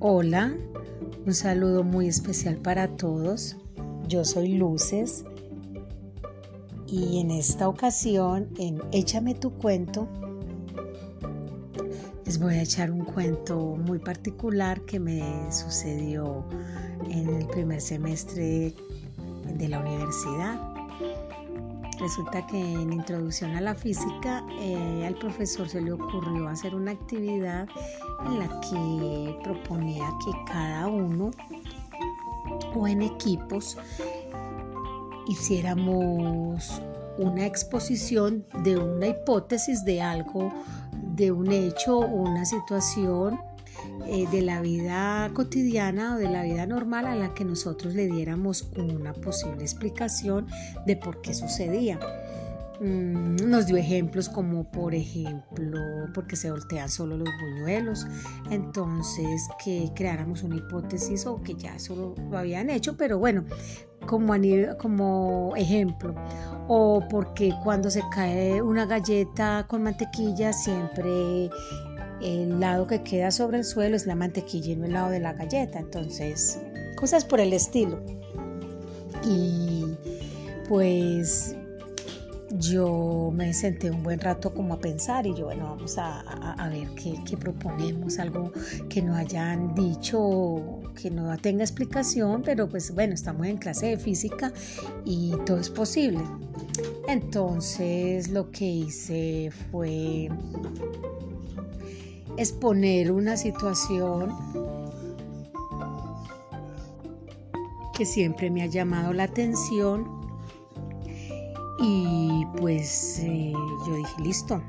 Hola, un saludo muy especial para todos. Yo soy Luces y en esta ocasión en Échame tu cuento les voy a echar un cuento muy particular que me sucedió en el primer semestre de la universidad. Resulta que en Introducción a la Física eh, al profesor se le ocurrió hacer una actividad en la que proponía que cada uno o en equipos hiciéramos una exposición de una hipótesis de algo, de un hecho o una situación eh, de la vida cotidiana o de la vida normal a la que nosotros le diéramos una posible explicación de por qué sucedía. Mm, nos dio ejemplos como por ejemplo porque se voltean solo los buñuelos, entonces que creáramos una hipótesis o que ya eso lo habían hecho, pero bueno, como, como ejemplo, o porque cuando se cae una galleta con mantequilla siempre el lado que queda sobre el suelo es la mantequilla y no el lado de la galleta. Entonces, cosas por el estilo. Y pues yo me senté un buen rato como a pensar y yo, bueno, vamos a, ver qué, proponemos, algo que no hayan dicho, que no tenga explicación, pero pues bueno, estamos en clase de física y todo es posible. Entonces lo que hice fue exponer una situación que siempre me ha llamado la atención y pues eh, yo dije, listo,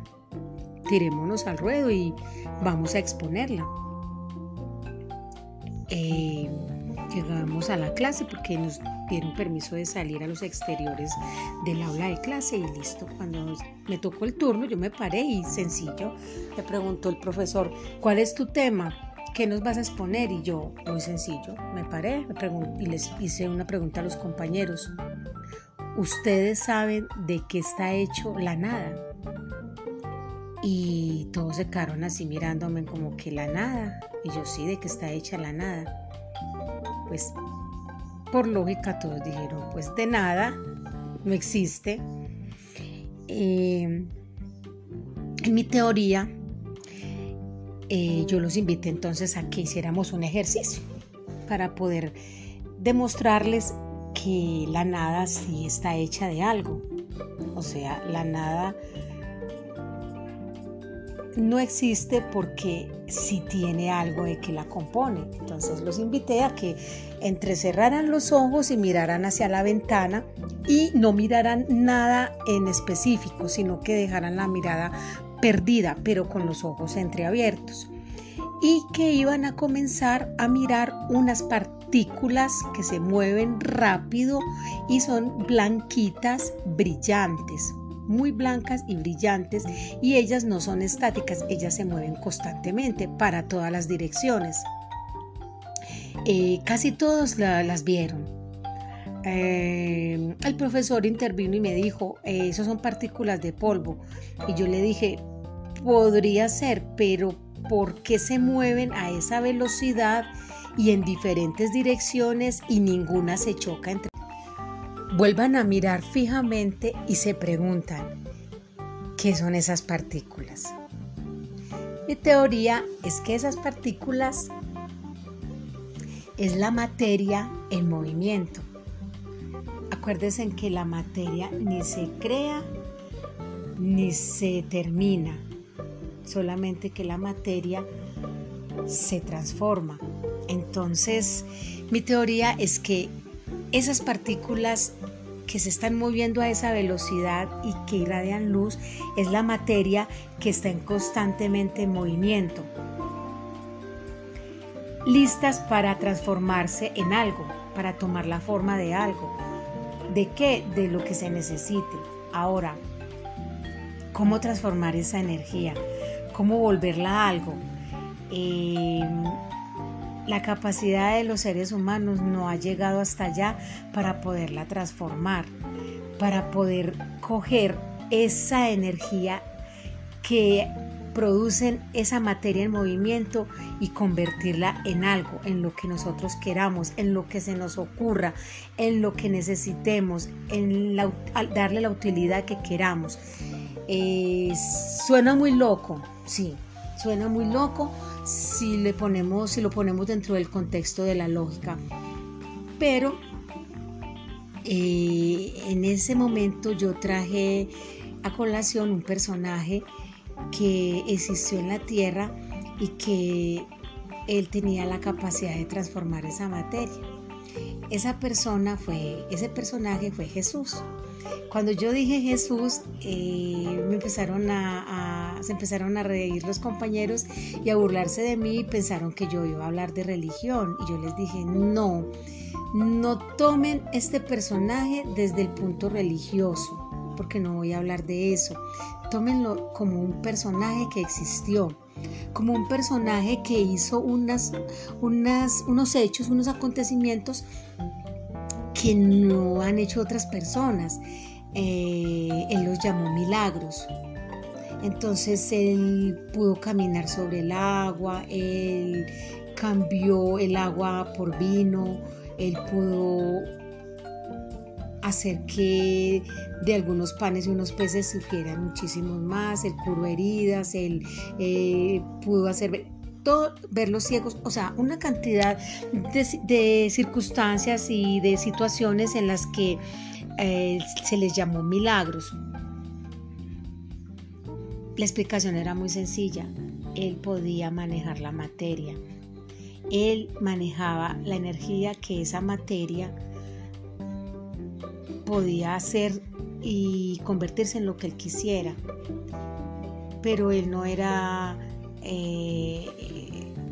tirémonos al ruedo y vamos a exponerla. Eh, llegamos a la clase porque nos dieron permiso de salir a los exteriores del aula de clase y listo. Cuando me tocó el turno, yo me paré y sencillo, le preguntó el profesor, ¿cuál es tu tema? ¿Qué nos vas a exponer? Y yo, muy sencillo, me paré y les hice una pregunta a los compañeros. ¿Ustedes saben de qué está hecho la nada? Y todos se quedaron así mirándome como que la nada. Y yo sí, de qué está hecha la nada. Pues por lógica todos dijeron, pues de nada, no existe. Eh, en mi teoría, eh, yo los invité entonces a que hiciéramos un ejercicio para poder demostrarles que la nada sí está hecha de algo. O sea, la nada no existe porque sí tiene algo de que la compone. Entonces los invité a que entrecerraran los ojos y miraran hacia la ventana y no miraran nada en específico, sino que dejaran la mirada perdida, pero con los ojos entreabiertos. Y que iban a comenzar a mirar unas partículas que se mueven rápido y son blanquitas, brillantes, muy blancas y brillantes y ellas no son estáticas, ellas se mueven constantemente para todas las direcciones. Eh, casi todos las vieron. Eh, el profesor intervino y me dijo, eh, esos son partículas de polvo. Y yo le dije, podría ser, pero ¿por qué se mueven a esa velocidad y en diferentes direcciones y ninguna se choca entre vuelvan a mirar fijamente y se preguntan, ¿qué son esas partículas? Mi teoría es que esas partículas es la materia en movimiento. Acuérdense en que la materia ni se crea ni se termina, solamente que la materia se transforma. Entonces, mi teoría es que esas partículas que se están moviendo a esa velocidad y que irradian luz es la materia que está en constantemente movimiento, listas para transformarse en algo, para tomar la forma de algo. ¿De qué? De lo que se necesite. Ahora, ¿cómo transformar esa energía? ¿Cómo volverla a algo? Eh, la capacidad de los seres humanos no ha llegado hasta allá para poderla transformar, para poder coger esa energía que producen esa materia en movimiento y convertirla en algo, en lo que nosotros queramos, en lo que se nos ocurra, en lo que necesitemos, en darle la utilidad que queramos. Eh, suena muy loco, sí, suena muy loco si le ponemos, si lo ponemos dentro del contexto de la lógica. Pero eh, en ese momento yo traje a colación un personaje que existió en la tierra y que él tenía la capacidad de transformar esa materia. Esa persona fue, ese personaje fue Jesús. Cuando yo dije Jesús, eh, me empezaron a, se empezaron a reír los compañeros y a burlarse de mí y pensaron que yo iba a hablar de religión. Y yo les dije, no, no tomen este personaje desde el punto religioso porque no voy a hablar de eso. Tómenlo como un personaje que existió, como un personaje que hizo unas, unas, unos hechos, unos acontecimientos que no han hecho otras personas. Eh, él los llamó milagros. Entonces él pudo caminar sobre el agua, él cambió el agua por vino, él pudo hacer que de algunos panes y unos peces sufrieran muchísimos más, él curó heridas, él eh, pudo hacer todo, ver los ciegos, o sea, una cantidad de, circunstancias y de situaciones en las que eh, se les llamó milagros. La explicación era muy sencilla, él podía manejar la materia, él manejaba la energía que esa materia podía hacer y convertirse en lo que él quisiera. Pero él no era, eh,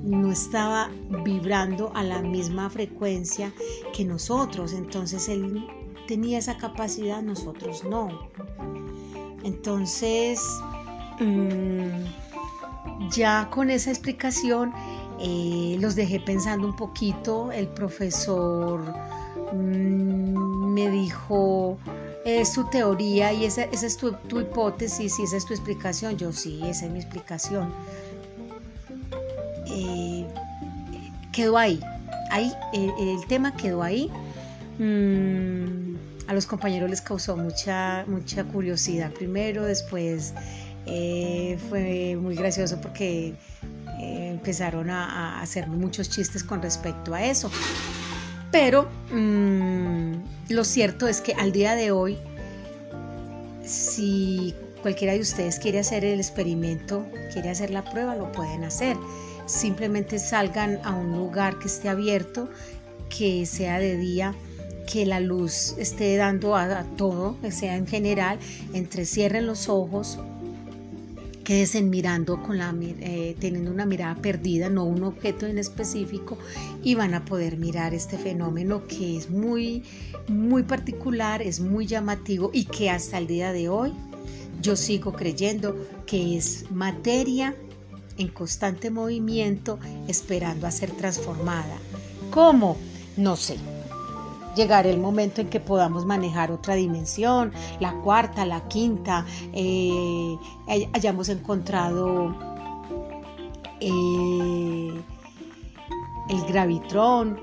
no estaba vibrando a la misma frecuencia que nosotros. Entonces él tenía esa capacidad, nosotros no. Entonces, mm, ya con esa explicación, eh, los dejé pensando un poquito. El profesor mm, me dijo, es su teoría y esa, es tu, hipótesis y esa es tu explicación. Yo sí, esa es mi explicación. Eh, quedó ahí, ahí el, tema quedó ahí. Mm, a los compañeros les causó mucha, mucha curiosidad primero, después eh, fue muy gracioso porque eh, empezaron a, hacer muchos chistes con respecto a eso. Pero mm, lo cierto es que al día de hoy, si cualquiera de ustedes quiere hacer el experimento, quiere hacer la prueba, lo pueden hacer. Simplemente salgan a un lugar que esté abierto, que sea de día, que la luz esté dando a, a todo, que sea en general, entrecierren los ojos, quédense mirando con la eh, teniendo una mirada perdida, no un objeto en específico y van a poder mirar este fenómeno que es muy muy particular, es muy llamativo y que hasta el día de hoy yo sigo creyendo que es materia en constante movimiento esperando a ser transformada. ¿Cómo? No sé llegar el momento en que podamos manejar otra dimensión, la cuarta, la quinta, eh, hayamos encontrado eh, el gravitrón,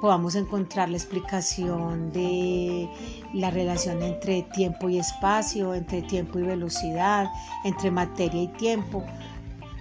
podamos encontrar la explicación de la relación entre tiempo y espacio, entre tiempo y velocidad, entre materia y tiempo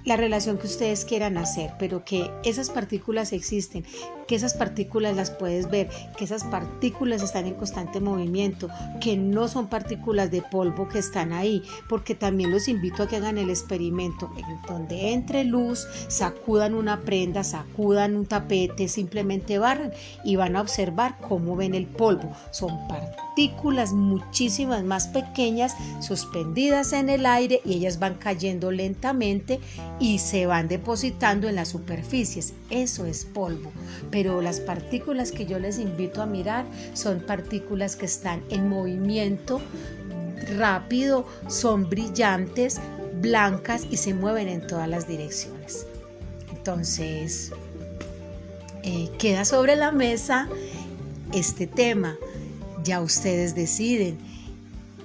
la relación que ustedes quieran hacer, pero que esas partículas existen, que esas partículas las puedes ver, que esas partículas están en constante movimiento, que no son partículas de polvo que están ahí, porque también los invito a que hagan el experimento en donde entre luz, sacudan una prenda, sacudan un tapete, simplemente barran y van a observar cómo ven el polvo. Son partículas muchísimas más pequeñas suspendidas en el aire y ellas van cayendo lentamente y se van depositando en las superficies. Eso es polvo. Pero las partículas que yo les invito a mirar son partículas que están en movimiento rápido, son brillantes, blancas y se mueven en todas las direcciones. Entonces, eh, queda sobre la mesa este tema. Ya ustedes deciden.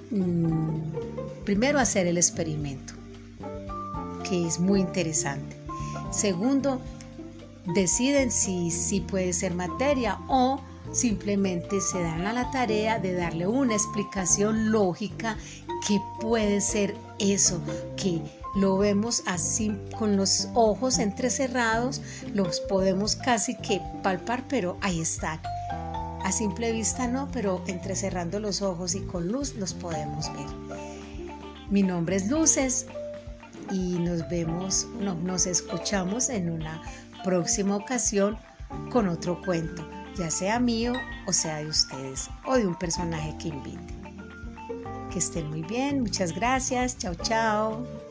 Mm, primero hacer el experimento que es muy interesante. Segundo, deciden si, si puede ser materia o simplemente se dan a la tarea de darle una explicación lógica que puede ser eso, que lo vemos así con los ojos entrecerrados, los podemos casi que palpar, pero ahí están. A simple vista no, pero entrecerrando los ojos y con luz los podemos ver. Mi nombre es Luces y nos vemos, no, nos escuchamos en una próxima ocasión con otro cuento, ya sea mío o sea de ustedes o de un personaje que invite. Que estén muy bien, muchas gracias, chao chao.